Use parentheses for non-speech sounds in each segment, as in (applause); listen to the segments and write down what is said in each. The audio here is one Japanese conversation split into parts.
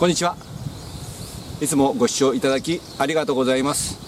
こんにちは。いつもご視聴いただきありがとうございます。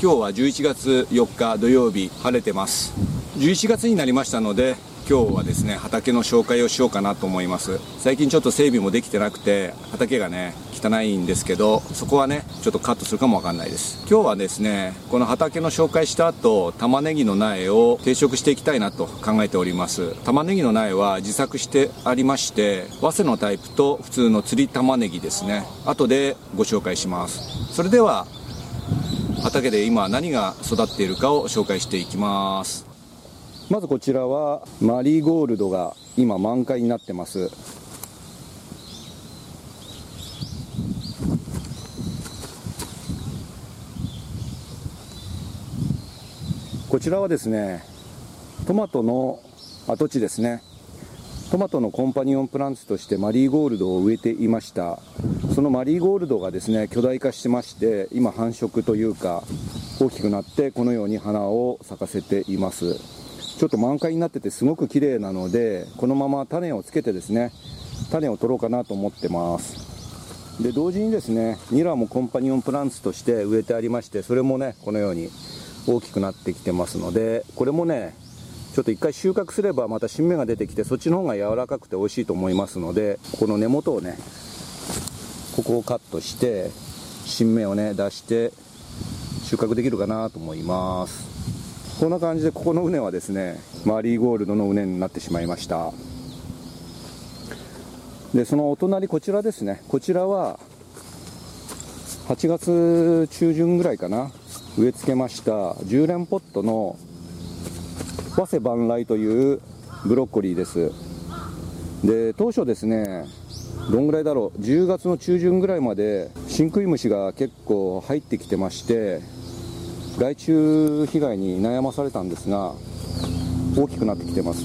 今日は11月4日土曜日晴れてます。11月になりましたので今日はですね畑の紹介をしようかなと思います。最近ちょっと整備もできてなくて畑がね汚いんですけどそこはねちょっとカットするかもわかんないです。今日はですねこの畑の紹介した後玉ねぎの苗を定食していきたいなと考えております。玉ねぎの苗は自作してありまして早生のタイプと普通の釣り玉ねぎですね。後でご紹介します。それでは畑で今何が育っているかを紹介していきます。まずこちらはマリーゴールドが今満開になってます。こちらはですねトマトの跡地ですね。トマトのコンパニオンプランツとしてマリーゴールドを植えていました。そのマリーゴールドがですね巨大化してまして今繁殖というか大きくなってこのように花を咲かせています。ちょっと満開になっててすごく綺麗なのでこのまま種をつけてですね種を取ろうかなと思ってます。で同時にですねニラもコンパニオンプランツとして植えてありましてそれもねこのように大きくなってきてますのでこれもねちょっと一回収穫すればまた新芽が出てきてそっちの方が柔らかくて美味しいと思いますのでこの根元をねここをカットして新芽をね出して収穫できるかなと思います。こんな感じでここの畝はですねマリーゴールドの畝になってしまいました。でそのお隣こちらですね。こちらは8月中旬ぐらいかな。植え付けました10連ポットの早生万来というブロッコリーです。で当初ですねどんぐらいだろう10月の中旬ぐらいまで真食い虫が結構入ってきてまして害虫被害に悩まされたんですが大きくなってきてます。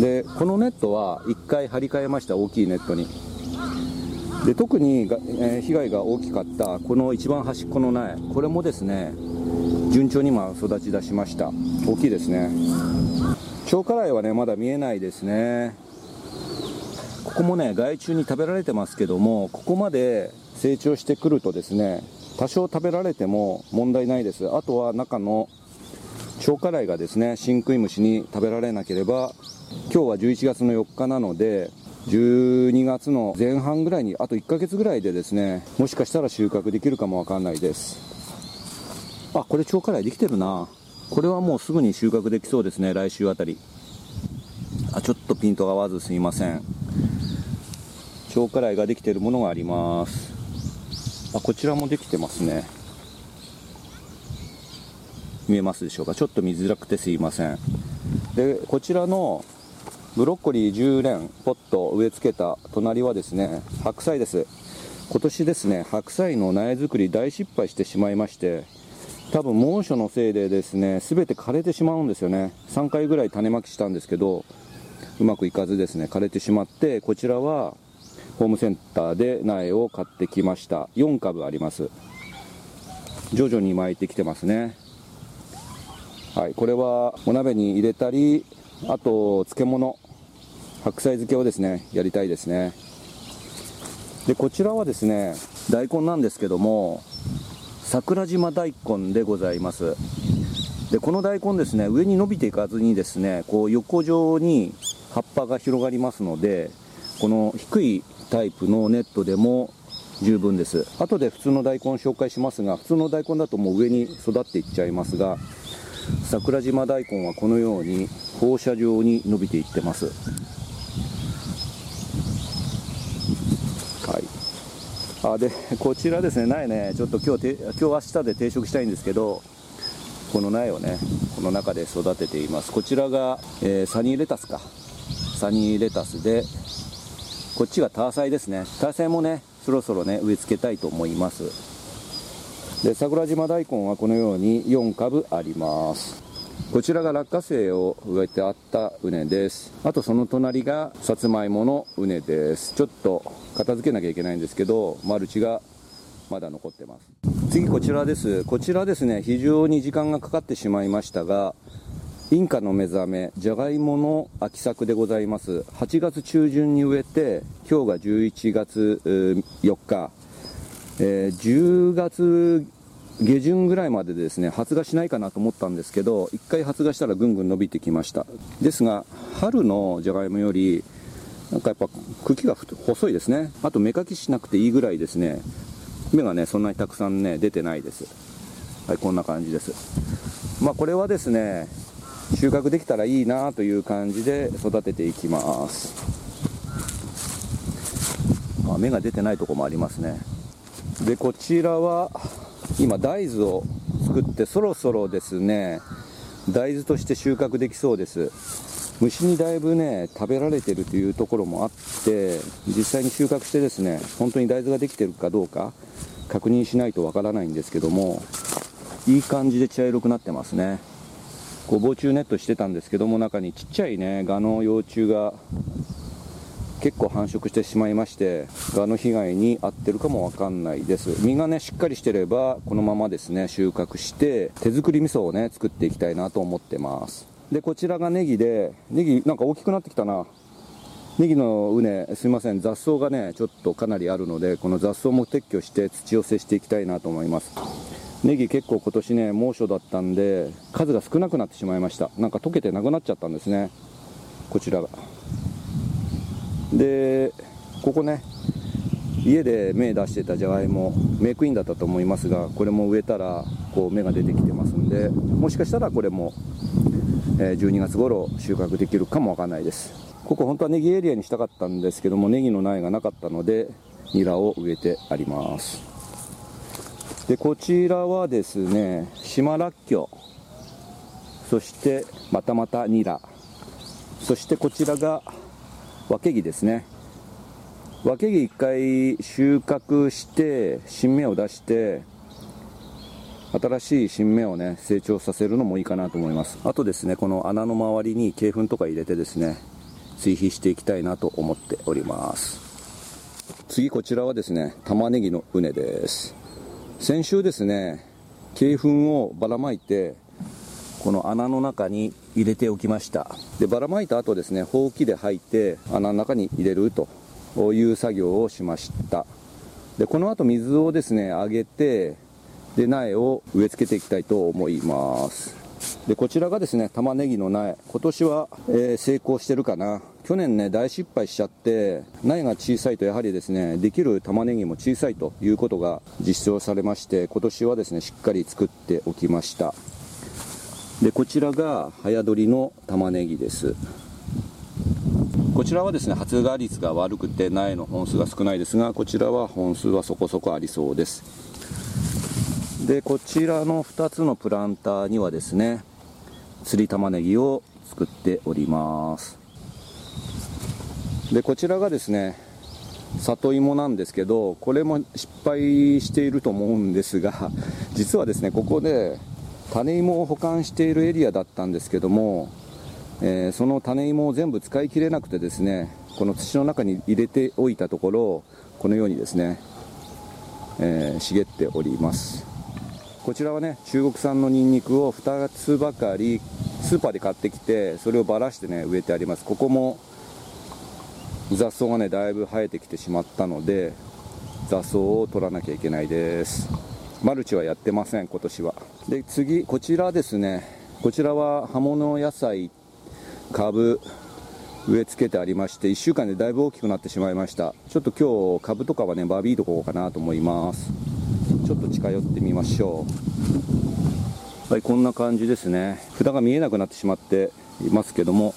でこのネットは1回張り替えました大きいネットに。で特にが、えー、被害が大きかったこの一番端っこの苗これもですね順調に今育ち出しました。大きいですね。超辛いはねまだ見えないですね。ここもね害虫に食べられてますけどもここまで成長してくるとですね多少食べられても問題ないです。あとは中の超辛いがですね真食い虫に食べられなければ今日は11月の4日なので12月の前半ぐらいにあと1ヶ月ぐらいでですねもしかしたら収穫できるかもわかんないです。あこれ超辛いできてるな。これはもうすぐに収穫できそうですね。来週あたり。あちょっとピントが合わずすいません。超辛いができてるものがあります。あこちらもできてますね。見えますでしょうか？ちょっと見づらくてすいません。でこちらのブロッコリー10連ポット植え付けた隣はですね白菜です。今年ですね白菜の苗作り大失敗してしまいまして多分猛暑のせいでですね全て枯れてしまうんですよね。3回ぐらい種まきしたんですけどうまくいかずですね枯れてしまってこちらはホームセンターで苗を買ってきました。4株あります。徐々に巻いてきてますね。はいこれはお鍋に入れたりあと漬物白菜漬けをですねやりたいですね。でこちらはですね大根なんですけども桜島大根でございます。でこの大根ですね上に伸びていかずにですねこう横状に葉っぱが広がりますのでこの低いタイプのネットでも十分です。後で普通の大根紹介しますが普通の大根だともう上に育っていっちゃいますが桜島大根はこのように放射状に伸びていってますはいあでこちらですね苗ねちょっと今日今日明日で定食したいんですけどこの苗をねこの中で育てています。こちらが、えー、サニーレタスか。サニーレタスでこっちがターサイですね。ターサイもねそろそろね植え付けたいと思います。で桜島大根はこのように4株あります。こちらが落花生を植えてあった畝です。あとその隣がさつまいもの畝です。ちょっと片付けなきゃいけないんですけどマルチがまだ残ってます。次こちらです。こちらですね非常に時間がかかってしまいましたがインカの目覚めじゃがいもの秋作でございます。8月中旬に植えて今日が11月4日、えー、10月下旬ぐらいまでですね発芽しないかなと思ったんですけど1回発芽したらぐんぐん伸びてきました。ですが春のじゃがいもよりなんかやっぱ茎が細いですね。あと芽かきしなくていいぐらいですね。芽がねそんなにたくさんね出てないです。はいこんな感じです。まあこれはですね収穫できたらいいなという感じで育てていきます。あ芽が出てないとこもありますね。でこちらは今大豆を作ってそろそろですね大豆として収穫できそうです。虫にだいぶね食べられてるというところもあって実際に収穫してですね本当に大豆ができてるかどうか確認しないとわからないんですけどもいい感じで茶色くなってますね。こう防虫ネットしてたんですけども中にちっちゃいねガの幼虫が結構繁殖してしまいましてガの被害に遭ってるかもわかんないです。実がねしっかりしてればこのままですね収穫して手作り味噌をね作っていきたいなと思ってます。でこちらがネギでネギなんか大きくなってきたな。ネギの畝すいません。雑草がねちょっとかなりあるのでこの雑草も撤去して土寄せしていきたいなと思います。ネギ結構今年ね猛暑だったんで数が少なくなってしまいました。なんか溶けてなくなっちゃったんですね。こちらが。でここね家で芽出してたじゃがいもメイクインだったと思いますがこれも植えたらこう芽が出てきてますんでもしかしたらこれも12月頃収穫できるかもわかんないです。ここ本当はネギエリアにしたかったんですけどもネギの苗がなかったのでニラを植えてあります。でこちらはですね島らっきょそしてまたまたニラ。そしてこちらが分け木ですね。分け木1回収穫して新芽を出して新しい新芽をね成長させるのもいいかなと思います。あとですねこの穴の周りに鶏粉とか入れてですね追肥していきたいなと思っております。次こちらはですね玉ねぎの畝です。先週ですね鶏粉をばらまいてこの穴の中に入れておきました。でばらまいた後ですねほうきで吐いて穴の中に入れるという作業をしました。でこの後水をですねあげてで苗を植え付けていきたいと思います。でこちらがですね玉ねぎの苗。今年は、えー、成功してるかな。去年ね大失敗しちゃって苗が小さいとやはりですねできる玉ねぎも小さいということが実証されまして今年はですねしっかり作っておきました。でこちらが早取りの玉ねぎです。こちらはですね発芽率が悪くて苗の本数が少ないですがこちらは本数はそこそこありそうです。でこちらの2つのプランターにはですね釣り玉ねぎを作っております。でこちらがですね里芋なんですけどこれも失敗していると思うんですが実はですねここで種芋を保管しているエリアだったんですけども、えー、その種芋を全部使い切れなくてですねこの土の中に入れておいたところこのようにですね、えー、茂っております。こちらはね中国産のニンニクを2つばかりスーパーで買ってきてそれをばらしてね植えてあります。ここも雑草がねだいぶ生えてきてしまったので雑草を取らなきゃいけないです。マルチはやってません今年は。で次こちらですね。こちらは葉物野菜株植え付けてありまして1週間でだいぶ大きくなってしまいました。ちょっと今日株とかはねバービーとこうかなと思います。ちょっと近寄ってみましょう。はいこんな感じですね。札が見えなくなってしまっていますけども。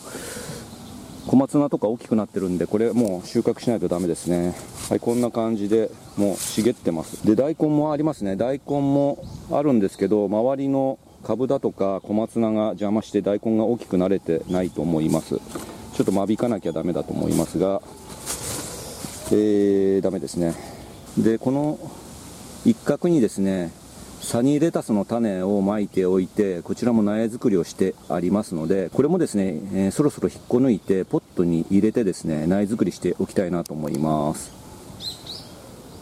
小松菜とか大きくなってるんでこれもう収穫しないとダメですね。はいこんな感じでもう茂ってます。で大根もありますね。大根もあるんですけど周りの株だとか小松菜が邪魔して大根が大きくなれてないと思います。ちょっと間引かなきゃダメだと思いますがえー、ダメですね。でこの一角にですねサニーレタスの種をまいておいてこちらも苗作りをしてありますのでこれもですね、えー、そろそろ引っこ抜いてポットに入れてですね苗作りしておきたいなと思います。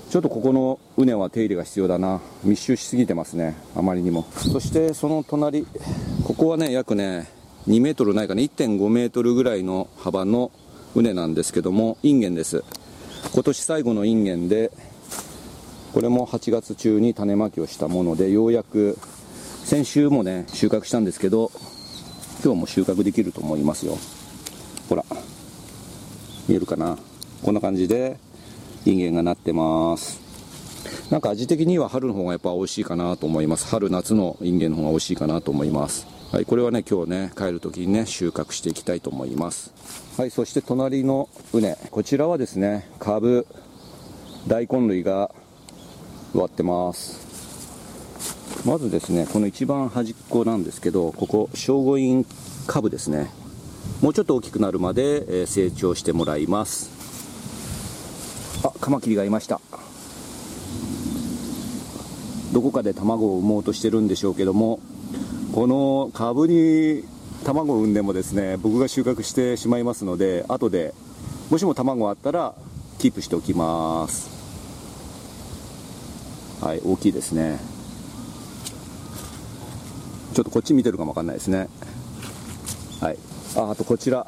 ちょっとここの畝は手入れが必要だな。密集しすぎてますね。あまりにも。そしてその隣ここはね約ね2メートルないかな。1.5メートルぐらいの幅の畝なんですけどもインゲンです。今年最後のインゲンでこれも8月中に種まきをしたものでようやく先週もね収穫したんですけど今日も収穫できると思いますよ。ほら見えるかな？こんな感じでインゲンがなってます。なんか味的には春の方がやっぱ美味しいかなと思います。春夏のインゲンの方が美味しいかなと思います。はいこれはね今日ね帰る時にね収穫していきたいと思います。はいそして隣の畝。こちらはですね株大根類が植わってます。まずですねこの一番端っこなんですけどここ聖護院株ですね。もうちょっと大きくなるまで、成長してもらいます。あカマキリがいました。どこかで卵を産もうとしてるんでしょうけどもこの株に卵を産んでもですね僕が収穫してしまいますので後でもしも卵あったらキープしておきます。はい大きいですね。ちょっとこっち見てるかもわかんないですね。はい。ああとこちら。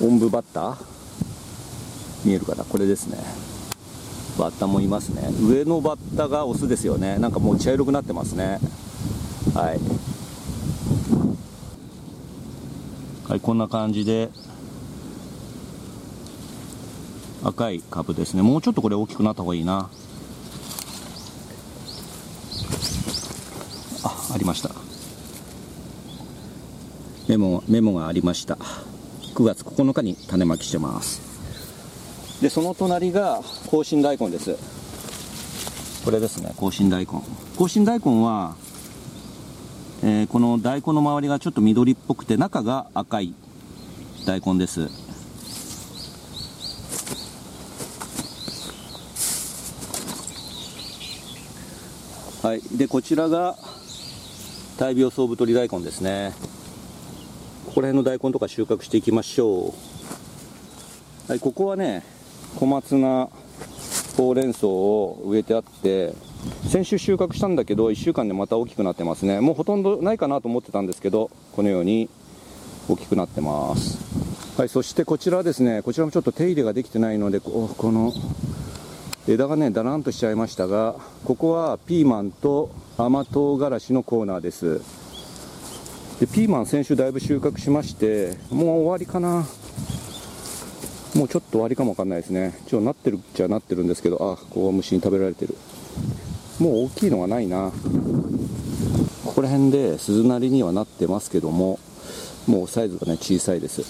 おんぶバッター？見えるかな？これですね。バッタもいますね。上のバッタがオスですよね。なんかもう茶色くなってますね。はい。はいこんな感じで。赤い株ですね。もうちょっとこれ大きくなった方がいいな。ありました。メモメモがありました。9月9日に種まきしてます。でその隣が香辛大根です。これですね。香辛大根。香辛大根は、えー、この大根の周りがちょっと緑っぽくて中が赤い大根です。はい。でこちらが大病総太り大根ですね。ここら辺の大根とか収穫していきましょう。はいここはね小松菜ほうれん草を植えてあって先週収穫したんだけど1週間でまた大きくなってますね。もうほとんどないかなと思ってたんですけどこのように大きくなってます。はいそしてこちらですね。こちらもちょっと手入れができてないのでこの枝がねだらんとしちゃいましたがここはピーマンと甘唐辛子のコーナーですでピーマン先週だいぶ収穫しましてもう終わりかなもうちょっと終わりかもわかんないですね。ちょっとなってるっちゃなってるんですけど、あ、ここは虫に食べられてる。もう大きいのがないな。ここら辺で鈴なりにはなってますけども、もうサイズがね、小さいです。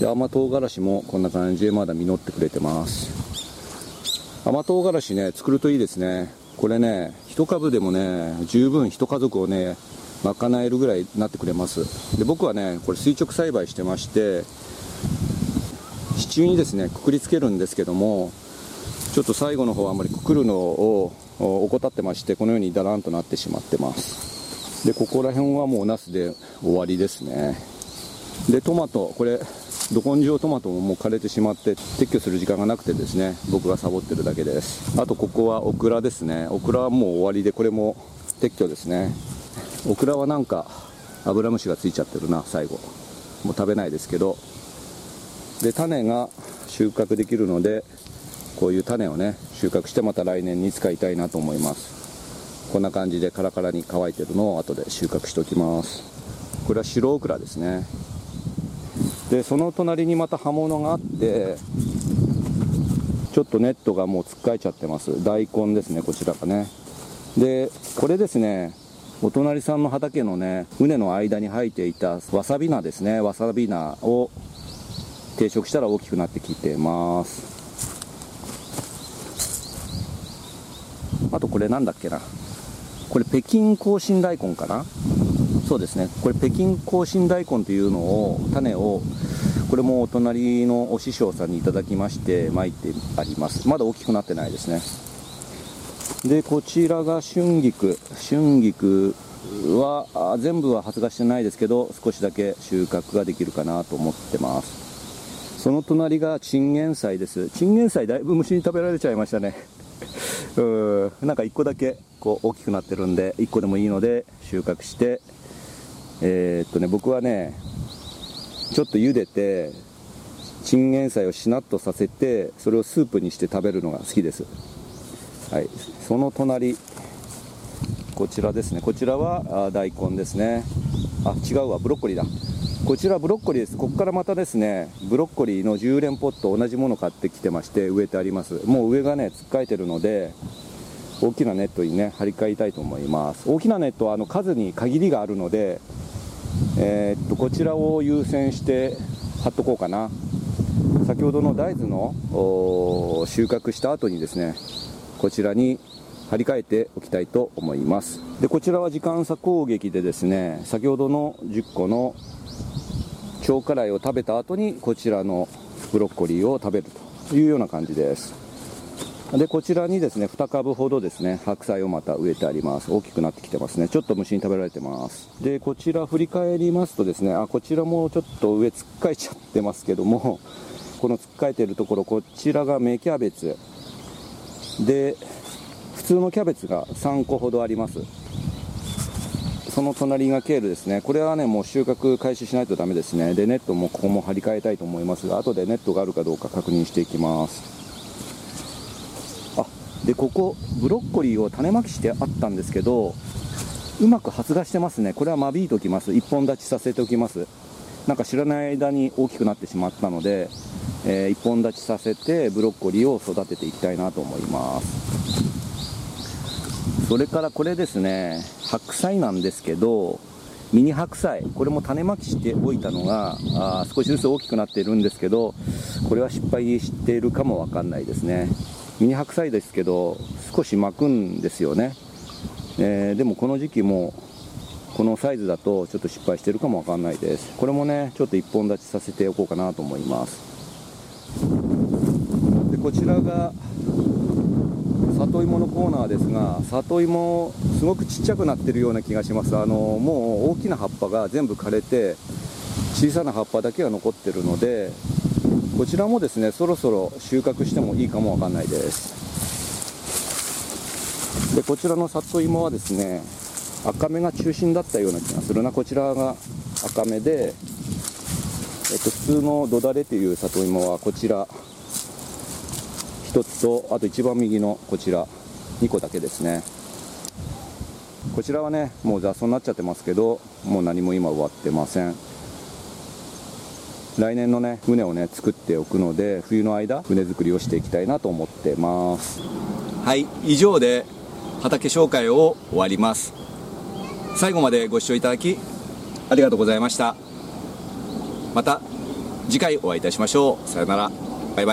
で、甘唐辛子もこんな感じでまだ実ってくれてます。甘唐辛子ね、作るといいですね。これね、一株でもね、十分一家族をね、賄えるぐらいになってくれます。で、僕はね、これ垂直栽培してまして、支柱にですねくくりつけるんですけどもちょっと最後の方あんまりくくるのを怠ってましてこのようにだらんとなってしまってますでここら辺はもうナスで終わりですねでトマトこれど根性トマトももう枯れてしまって撤去する時間がなくてですね僕がサボってるだけです。あとここはオクラですね。オクラはもう終わりでこれも撤去ですね。オクラはなんかアブラムシがついちゃってるな最後。もう食べないですけど。で種が収穫できるのでこういう種をね収穫してまた来年に使いたいなと思います。こんな感じでカラカラに乾いてるのを後で収穫しておきます。これは白オクラですね。でその隣にまた葉物があってちょっとネットがもうつっかえちゃってます。大根ですねこちらがね。でこれですねお隣さんの畑のね畝の間に生えていたわさび菜ですね。わさび菜を定食したら大きくなってきてます。あとこれなんだっけな。これ北京香辛大根かな？そうですね。これ北京香辛大根というのを種をこれもお隣のお師匠さんにいただきまして巻いてあります。まだ大きくなってないですね。でこちらが春菊。春菊は全部は発芽してないですけど少しだけ収穫ができるかなと思ってます。その隣がチンゲン菜です。チンゲン菜だいぶ虫に食べられちゃいましたね。(laughs) うーなんか1個だけこう大きくなってるんで、1個でもいいので収穫して、えー、っとね僕はねちょっと茹でてチンゲン菜をしなっとさせてそれをスープにして食べるのが好きです。はい。その隣こちらですね。こちらは大根ですね。あ違うわ。ブロッコリーだ。こちらブロッコリーです。ここからまたですねブロッコリーの10連ポット同じもの買ってきてまして植えてあります。もう上がねつっかえてるので大きなネットにね張り替えたいと思います。大きなネットはあの数に限りがあるのでえー、っとこちらを優先して貼っとこうかな。先ほどの大豆の収穫した後にですねこちらに張り替えておきたいと思います。でこちらは時間差攻撃でですね先ほどの10個の超辛いを食べた後にこちらのブロッコリーを食べるというような感じです。でこちらにですね2株ほどですね白菜をまた植えてあります。大きくなってきてますね。ちょっと虫に食べられてます。でこちら振り返りますとですねあこちらもちょっと上つっかえちゃってますけども (laughs) このつっかえてるところこちらが芽キャベツ。で普通のキャベツが3個ほどあります。その隣がケールですね。これはねもう収穫開始しないとダメですね。でネットもここも張り替えたいと思いますが後でネットがあるかどうか確認していきます。でここブロッコリーを種まきしてあったんですけどうまく発芽してますね。これは間引いておきます。1本立ちさせておきます。なんか知らない間に大きくなってしまったので、えー、1本立ちさせてブロッコリーを育てていきたいなと思います。それからこれですね白菜なんですけどミニ白菜。これも種まきしておいたのがあ少しずつ大きくなっているんですけどこれは失敗しているかもわかんないですね。ミニ白菜ですけど少し巻くんですよね、えー、でもこの時期もこのサイズだとちょっと失敗してるかもわかんないです。これもねちょっと1本立ちさせておこうかなと思います。でこちらが里芋のコーナーですが里芋すごくちっちゃくなってるような気がします。あのもう大きな葉っぱが全部枯れて小さな葉っぱだけが残ってるのでこちらもですねそろそろ収穫してもいいかもわかんないです。でこちらの里芋はですね赤芽が中心だったような気がするな。こちらが赤芽で、えっと、普通の土だれという里芋はこちら1つとあと一番右のこちら2個だけですね。こちらはねもう雑草になっちゃってますけどもう何も今終わってません。来年のね船をね作っておくので冬の間船作りをしていきたいなと思ってます。はい以上で畑紹介を終わります。最後までご視聴いただきありがとうございました。また次回お会いいたしましょう。さよなら。バイバイ。